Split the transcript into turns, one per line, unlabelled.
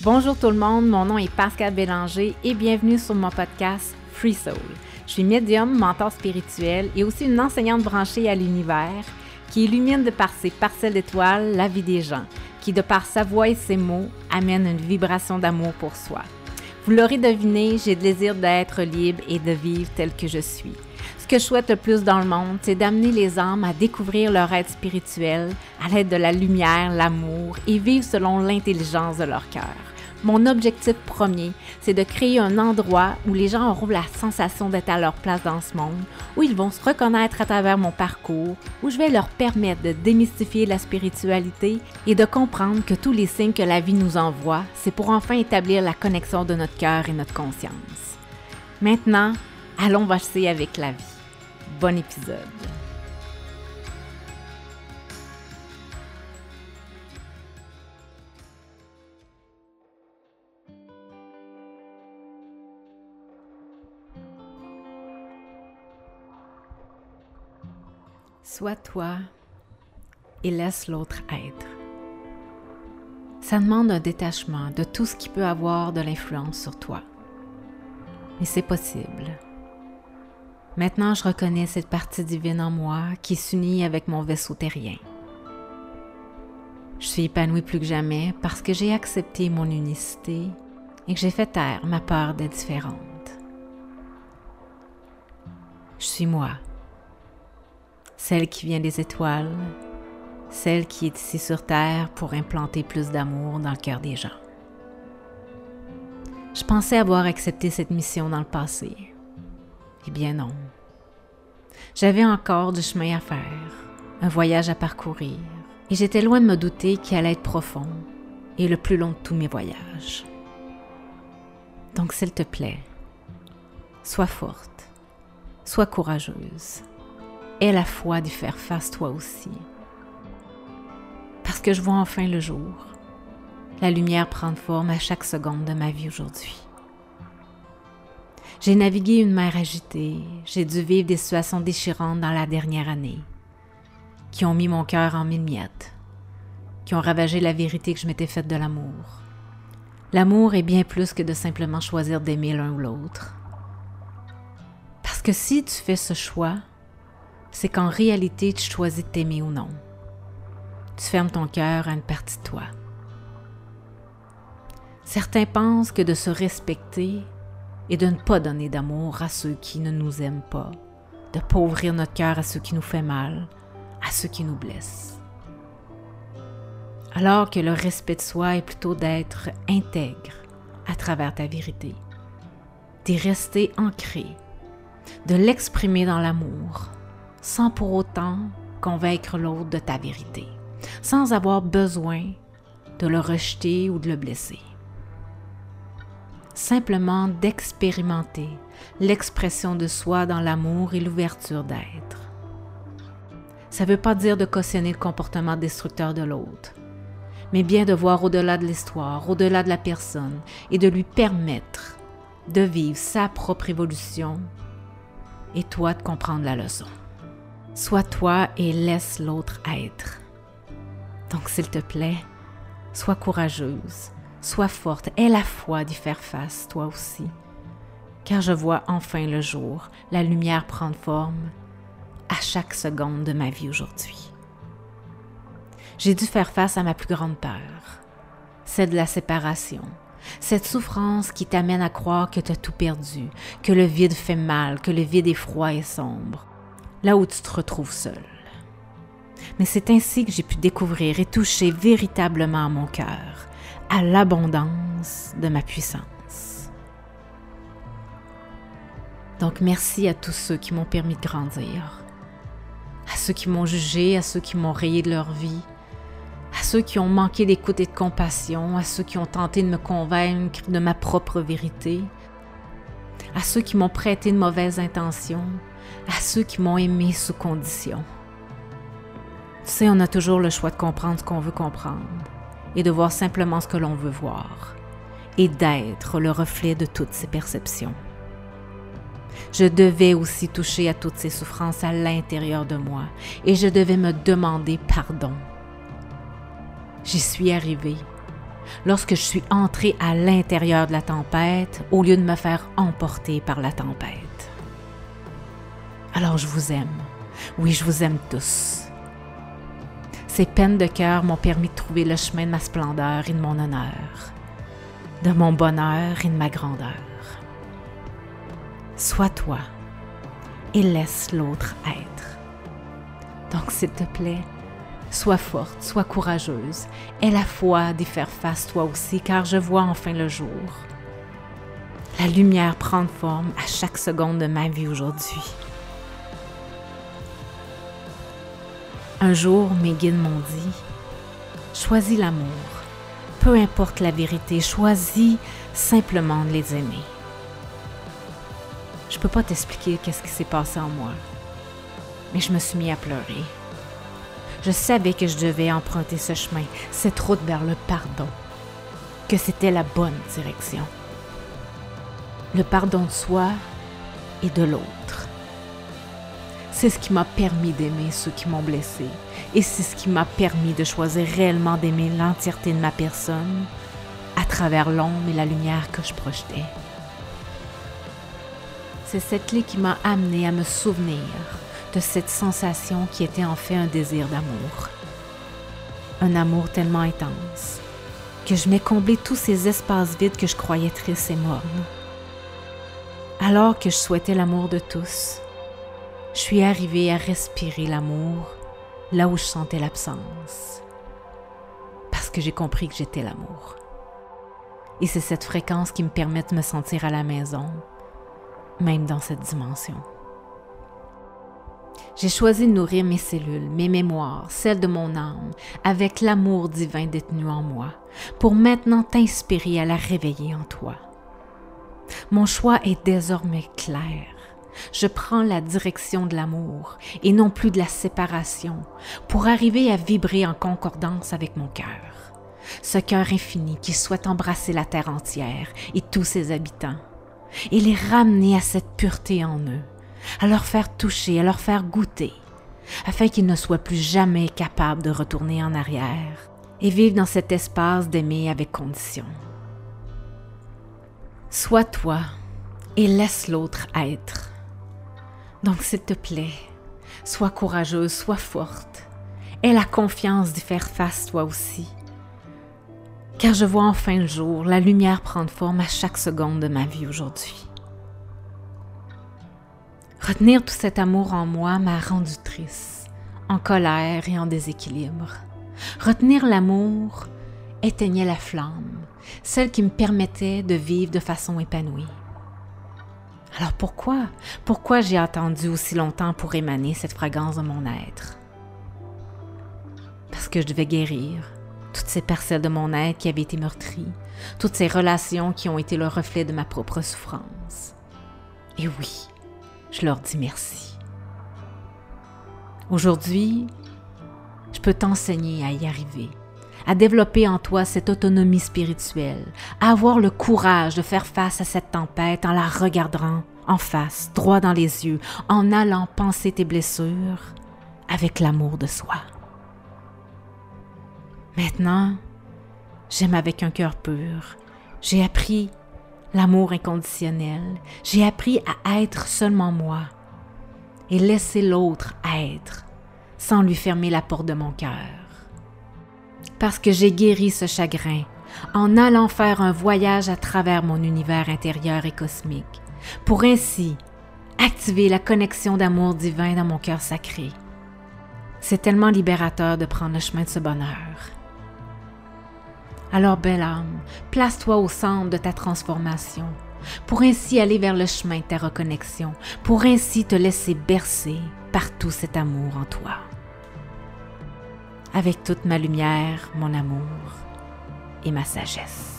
Bonjour tout le monde, mon nom est Pascal Bélanger et bienvenue sur mon podcast Free Soul. Je suis médium, mentor spirituel et aussi une enseignante branchée à l'univers qui illumine de par ses parcelles d'étoiles la vie des gens, qui de par sa voix et ses mots amène une vibration d'amour pour soi. Vous l'aurez deviné, j'ai le désir d'être libre et de vivre tel que je suis. Ce que je souhaite le plus dans le monde, c'est d'amener les âmes à découvrir leur être spirituel à l'aide de la lumière, l'amour et vivre selon l'intelligence de leur cœur. Mon objectif premier, c'est de créer un endroit où les gens auront la sensation d'être à leur place dans ce monde, où ils vont se reconnaître à travers mon parcours, où je vais leur permettre de démystifier la spiritualité et de comprendre que tous les signes que la vie nous envoie, c'est pour enfin établir la connexion de notre cœur et notre conscience. Maintenant, allons vasser avec la vie. Bon épisode. Sois toi et laisse l'autre être. Ça demande un détachement de tout ce qui peut avoir de l'influence sur toi. Mais c'est possible. Maintenant, je reconnais cette partie divine en moi qui s'unit avec mon vaisseau terrien. Je suis épanouie plus que jamais parce que j'ai accepté mon unicité et que j'ai fait taire ma peur d'être différente. Je suis moi, celle qui vient des étoiles, celle qui est ici sur Terre pour implanter plus d'amour dans le cœur des gens. Je pensais avoir accepté cette mission dans le passé. Eh bien non. J'avais encore du chemin à faire, un voyage à parcourir, et j'étais loin de me douter qu'il allait être profond et le plus long de tous mes voyages. Donc s'il te plaît, sois forte, sois courageuse, aie la foi d'y faire face toi aussi. Parce que je vois enfin le jour, la lumière prendre forme à chaque seconde de ma vie aujourd'hui. J'ai navigué une mer agitée, j'ai dû vivre des situations déchirantes dans la dernière année, qui ont mis mon cœur en mille miettes, qui ont ravagé la vérité que je m'étais faite de l'amour. L'amour est bien plus que de simplement choisir d'aimer l'un ou l'autre. Parce que si tu fais ce choix, c'est qu'en réalité tu choisis de t'aimer ou non. Tu fermes ton cœur à une partie de toi. Certains pensent que de se respecter, et de ne pas donner d'amour à ceux qui ne nous aiment pas, de ne pas ouvrir notre cœur à ceux qui nous font mal, à ceux qui nous blessent. Alors que le respect de soi est plutôt d'être intègre à travers ta vérité, d'y rester ancré, de l'exprimer dans l'amour, sans pour autant convaincre l'autre de ta vérité, sans avoir besoin de le rejeter ou de le blesser simplement d'expérimenter l'expression de soi dans l'amour et l'ouverture d'être. Ça ne veut pas dire de cautionner le comportement destructeur de l'autre, mais bien de voir au-delà de l'histoire, au-delà de la personne, et de lui permettre de vivre sa propre évolution et toi de comprendre la leçon. Sois toi et laisse l'autre être. Donc s'il te plaît, sois courageuse, Sois forte, aie la foi d'y faire face, toi aussi. Car je vois enfin le jour, la lumière prendre forme à chaque seconde de ma vie aujourd'hui. J'ai dû faire face à ma plus grande peur, celle de la séparation, cette souffrance qui t'amène à croire que tu as tout perdu, que le vide fait mal, que le vide est froid et sombre, là où tu te retrouves seul. Mais c'est ainsi que j'ai pu découvrir et toucher véritablement mon cœur, à l'abondance de ma puissance. Donc merci à tous ceux qui m'ont permis de grandir, à ceux qui m'ont jugé, à ceux qui m'ont rayé de leur vie, à ceux qui ont manqué d'écoute et de compassion, à ceux qui ont tenté de me convaincre de ma propre vérité, à ceux qui m'ont prêté de mauvaises intentions, à ceux qui m'ont aimé sous condition. Tu sais, on a toujours le choix de comprendre ce qu'on veut comprendre et de voir simplement ce que l'on veut voir et d'être le reflet de toutes ces perceptions. Je devais aussi toucher à toutes ces souffrances à l'intérieur de moi et je devais me demander pardon. J'y suis arrivée. lorsque je suis entrée à l'intérieur de la tempête au lieu de me faire emporter par la tempête. Alors je vous aime. Oui, je vous aime tous. Ces peines de cœur m'ont permis de trouver le chemin de ma splendeur et de mon honneur, de mon bonheur et de ma grandeur. Sois toi et laisse l'autre être. Donc, s'il te plaît, sois forte, sois courageuse, aie la foi d'y faire face toi aussi, car je vois enfin le jour. La lumière prend forme à chaque seconde de ma vie aujourd'hui. Un jour, mes guides m'ont dit Choisis l'amour. Peu importe la vérité, choisis simplement de les aimer. Je peux pas t'expliquer qu'est-ce qui s'est passé en moi, mais je me suis mis à pleurer. Je savais que je devais emprunter ce chemin, cette route vers le pardon, que c'était la bonne direction. Le pardon de soi et de l'autre. C'est ce qui m'a permis d'aimer ceux qui m'ont blessé et c'est ce qui m'a permis de choisir réellement d'aimer l'entièreté de ma personne à travers l'ombre et la lumière que je projetais. C'est cette clé qui m'a amené à me souvenir de cette sensation qui était en fait un désir d'amour. Un amour tellement intense que je m'ai comblé tous ces espaces vides que je croyais tristes et mornes. Alors que je souhaitais l'amour de tous, je suis arrivée à respirer l'amour là où je sentais l'absence. Parce que j'ai compris que j'étais l'amour. Et c'est cette fréquence qui me permet de me sentir à la maison, même dans cette dimension. J'ai choisi de nourrir mes cellules, mes mémoires, celles de mon âme, avec l'amour divin détenu en moi, pour maintenant t'inspirer à la réveiller en toi. Mon choix est désormais clair. Je prends la direction de l'amour et non plus de la séparation pour arriver à vibrer en concordance avec mon cœur. Ce cœur infini qui souhaite embrasser la terre entière et tous ses habitants et les ramener à cette pureté en eux, à leur faire toucher, à leur faire goûter, afin qu'ils ne soient plus jamais capables de retourner en arrière et vivre dans cet espace d'aimer avec condition. Sois toi et laisse l'autre être. Donc, s'il te plaît, sois courageuse, sois forte. Aie la confiance d'y faire face toi aussi. Car je vois enfin le jour, la lumière prendre forme à chaque seconde de ma vie aujourd'hui. Retenir tout cet amour en moi m'a rendu triste, en colère et en déséquilibre. Retenir l'amour éteignait la flamme, celle qui me permettait de vivre de façon épanouie. Alors pourquoi, pourquoi j'ai attendu aussi longtemps pour émaner cette fragrance de mon être? Parce que je devais guérir toutes ces parcelles de mon être qui avaient été meurtries, toutes ces relations qui ont été le reflet de ma propre souffrance. Et oui, je leur dis merci. Aujourd'hui, je peux t'enseigner à y arriver, à développer en toi cette autonomie spirituelle, à avoir le courage de faire face à cette tempête en la regardant en face, droit dans les yeux, en allant penser tes blessures avec l'amour de soi. Maintenant, j'aime avec un cœur pur. J'ai appris l'amour inconditionnel. J'ai appris à être seulement moi et laisser l'autre être sans lui fermer la porte de mon cœur parce que j'ai guéri ce chagrin en allant faire un voyage à travers mon univers intérieur et cosmique, pour ainsi activer la connexion d'amour divin dans mon cœur sacré. C'est tellement libérateur de prendre le chemin de ce bonheur. Alors, belle âme, place-toi au centre de ta transformation, pour ainsi aller vers le chemin de ta reconnexion, pour ainsi te laisser bercer par tout cet amour en toi avec toute ma lumière, mon amour et ma sagesse.